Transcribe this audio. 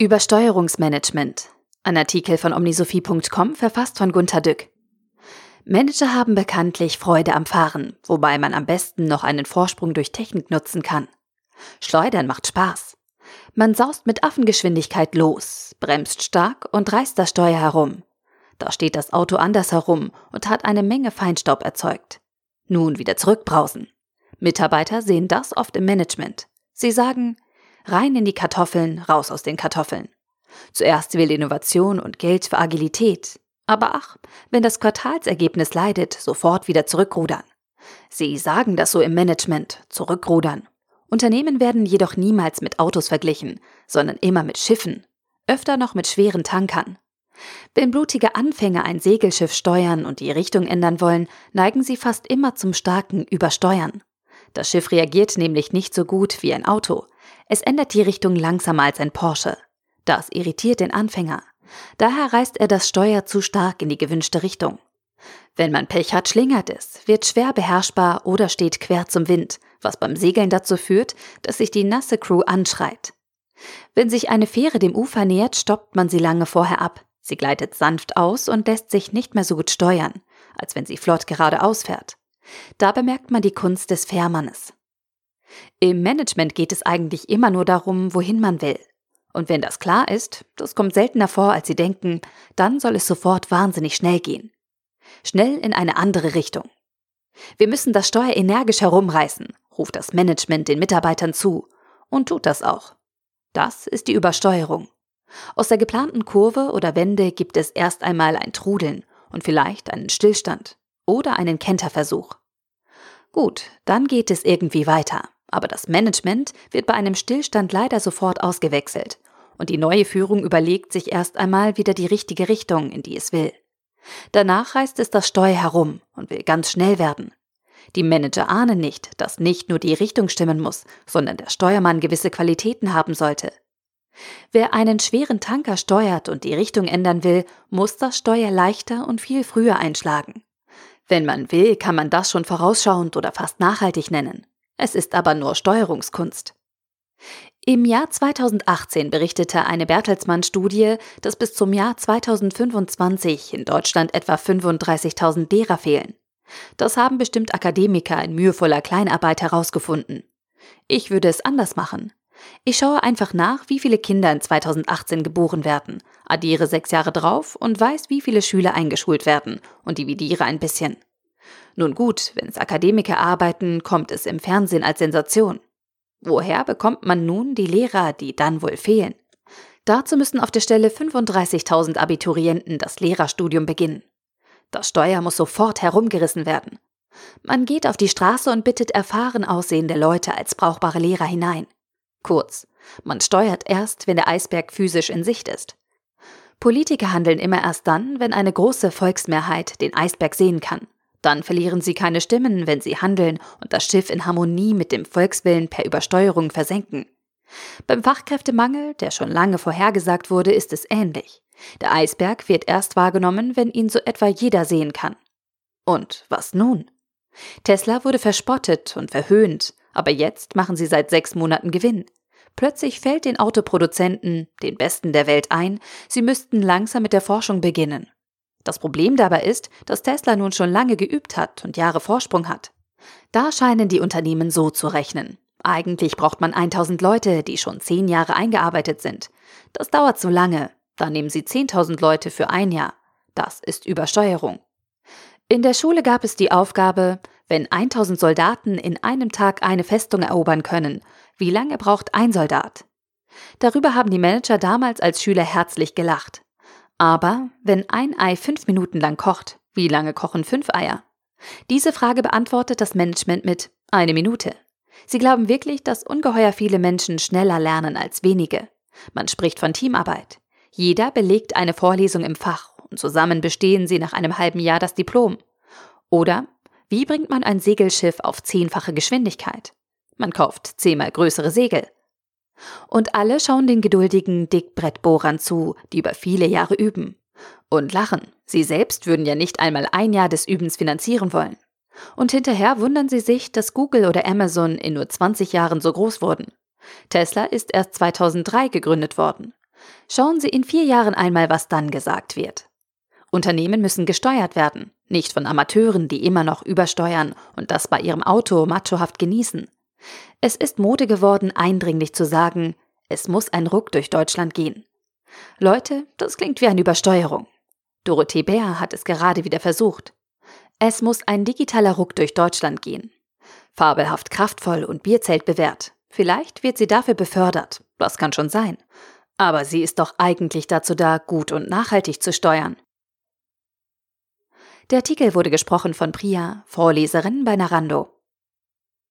Übersteuerungsmanagement. Ein Artikel von omnisophie.com verfasst von Gunter Dück. Manager haben bekanntlich Freude am Fahren, wobei man am besten noch einen Vorsprung durch Technik nutzen kann. Schleudern macht Spaß. Man saust mit Affengeschwindigkeit los, bremst stark und reißt das Steuer herum. Da steht das Auto anders herum und hat eine Menge Feinstaub erzeugt. Nun wieder zurückbrausen. Mitarbeiter sehen das oft im Management. Sie sagen, rein in die Kartoffeln, raus aus den Kartoffeln. Zuerst will Innovation und Geld für Agilität. Aber ach, wenn das Quartalsergebnis leidet, sofort wieder zurückrudern. Sie sagen das so im Management, zurückrudern. Unternehmen werden jedoch niemals mit Autos verglichen, sondern immer mit Schiffen, öfter noch mit schweren Tankern. Wenn blutige Anfänger ein Segelschiff steuern und die Richtung ändern wollen, neigen sie fast immer zum starken Übersteuern. Das Schiff reagiert nämlich nicht so gut wie ein Auto. Es ändert die Richtung langsamer als ein Porsche. Das irritiert den Anfänger. Daher reißt er das Steuer zu stark in die gewünschte Richtung. Wenn man Pech hat, schlingert es, wird schwer beherrschbar oder steht quer zum Wind, was beim Segeln dazu führt, dass sich die nasse Crew anschreit. Wenn sich eine Fähre dem Ufer nähert, stoppt man sie lange vorher ab. Sie gleitet sanft aus und lässt sich nicht mehr so gut steuern, als wenn sie flott geradeaus fährt. Da bemerkt man die Kunst des Fährmannes. Im Management geht es eigentlich immer nur darum, wohin man will. Und wenn das klar ist, das kommt seltener vor, als Sie denken, dann soll es sofort wahnsinnig schnell gehen. Schnell in eine andere Richtung. Wir müssen das Steuer energisch herumreißen, ruft das Management den Mitarbeitern zu und tut das auch. Das ist die Übersteuerung. Aus der geplanten Kurve oder Wende gibt es erst einmal ein Trudeln und vielleicht einen Stillstand oder einen Kenterversuch. Gut, dann geht es irgendwie weiter. Aber das Management wird bei einem Stillstand leider sofort ausgewechselt und die neue Führung überlegt sich erst einmal wieder die richtige Richtung, in die es will. Danach reißt es das Steuer herum und will ganz schnell werden. Die Manager ahnen nicht, dass nicht nur die Richtung stimmen muss, sondern der Steuermann gewisse Qualitäten haben sollte. Wer einen schweren Tanker steuert und die Richtung ändern will, muss das Steuer leichter und viel früher einschlagen. Wenn man will, kann man das schon vorausschauend oder fast nachhaltig nennen. Es ist aber nur Steuerungskunst. Im Jahr 2018 berichtete eine Bertelsmann-Studie, dass bis zum Jahr 2025 in Deutschland etwa 35.000 Lehrer fehlen. Das haben bestimmt Akademiker in mühevoller Kleinarbeit herausgefunden. Ich würde es anders machen. Ich schaue einfach nach, wie viele Kinder in 2018 geboren werden, addiere sechs Jahre drauf und weiß, wie viele Schüler eingeschult werden und dividiere ein bisschen. Nun gut, wenn es Akademiker arbeiten, kommt es im Fernsehen als Sensation. Woher bekommt man nun die Lehrer, die dann wohl fehlen? Dazu müssen auf der Stelle 35.000 Abiturienten das Lehrerstudium beginnen. Das Steuer muss sofort herumgerissen werden. Man geht auf die Straße und bittet erfahren aussehende Leute als brauchbare Lehrer hinein. Kurz, man steuert erst, wenn der Eisberg physisch in Sicht ist. Politiker handeln immer erst dann, wenn eine große Volksmehrheit den Eisberg sehen kann. Dann verlieren sie keine Stimmen, wenn sie handeln und das Schiff in Harmonie mit dem Volkswillen per Übersteuerung versenken. Beim Fachkräftemangel, der schon lange vorhergesagt wurde, ist es ähnlich. Der Eisberg wird erst wahrgenommen, wenn ihn so etwa jeder sehen kann. Und was nun? Tesla wurde verspottet und verhöhnt, aber jetzt machen sie seit sechs Monaten Gewinn. Plötzlich fällt den Autoproduzenten, den besten der Welt, ein, sie müssten langsam mit der Forschung beginnen. Das Problem dabei ist, dass Tesla nun schon lange geübt hat und Jahre Vorsprung hat. Da scheinen die Unternehmen so zu rechnen. Eigentlich braucht man 1000 Leute, die schon 10 Jahre eingearbeitet sind. Das dauert zu lange. Dann nehmen sie 10.000 Leute für ein Jahr. Das ist Übersteuerung. In der Schule gab es die Aufgabe, wenn 1000 Soldaten in einem Tag eine Festung erobern können, wie lange braucht ein Soldat? Darüber haben die Manager damals als Schüler herzlich gelacht. Aber wenn ein Ei fünf Minuten lang kocht, wie lange kochen fünf Eier? Diese Frage beantwortet das Management mit eine Minute. Sie glauben wirklich, dass ungeheuer viele Menschen schneller lernen als wenige. Man spricht von Teamarbeit. Jeder belegt eine Vorlesung im Fach und zusammen bestehen sie nach einem halben Jahr das Diplom. Oder wie bringt man ein Segelschiff auf zehnfache Geschwindigkeit? Man kauft zehnmal größere Segel. Und alle schauen den geduldigen Dickbrettbohrern zu, die über viele Jahre üben. Und lachen. Sie selbst würden ja nicht einmal ein Jahr des Übens finanzieren wollen. Und hinterher wundern sie sich, dass Google oder Amazon in nur 20 Jahren so groß wurden. Tesla ist erst 2003 gegründet worden. Schauen Sie in vier Jahren einmal, was dann gesagt wird. Unternehmen müssen gesteuert werden, nicht von Amateuren, die immer noch übersteuern und das bei ihrem Auto machohaft genießen. Es ist Mode geworden, eindringlich zu sagen, es muss ein Ruck durch Deutschland gehen. Leute, das klingt wie eine Übersteuerung. Dorothee Bär hat es gerade wieder versucht. Es muss ein digitaler Ruck durch Deutschland gehen. Fabelhaft kraftvoll und Bierzelt bewährt. Vielleicht wird sie dafür befördert. Das kann schon sein. Aber sie ist doch eigentlich dazu da, gut und nachhaltig zu steuern. Der Artikel wurde gesprochen von Priya, Vorleserin bei Narando.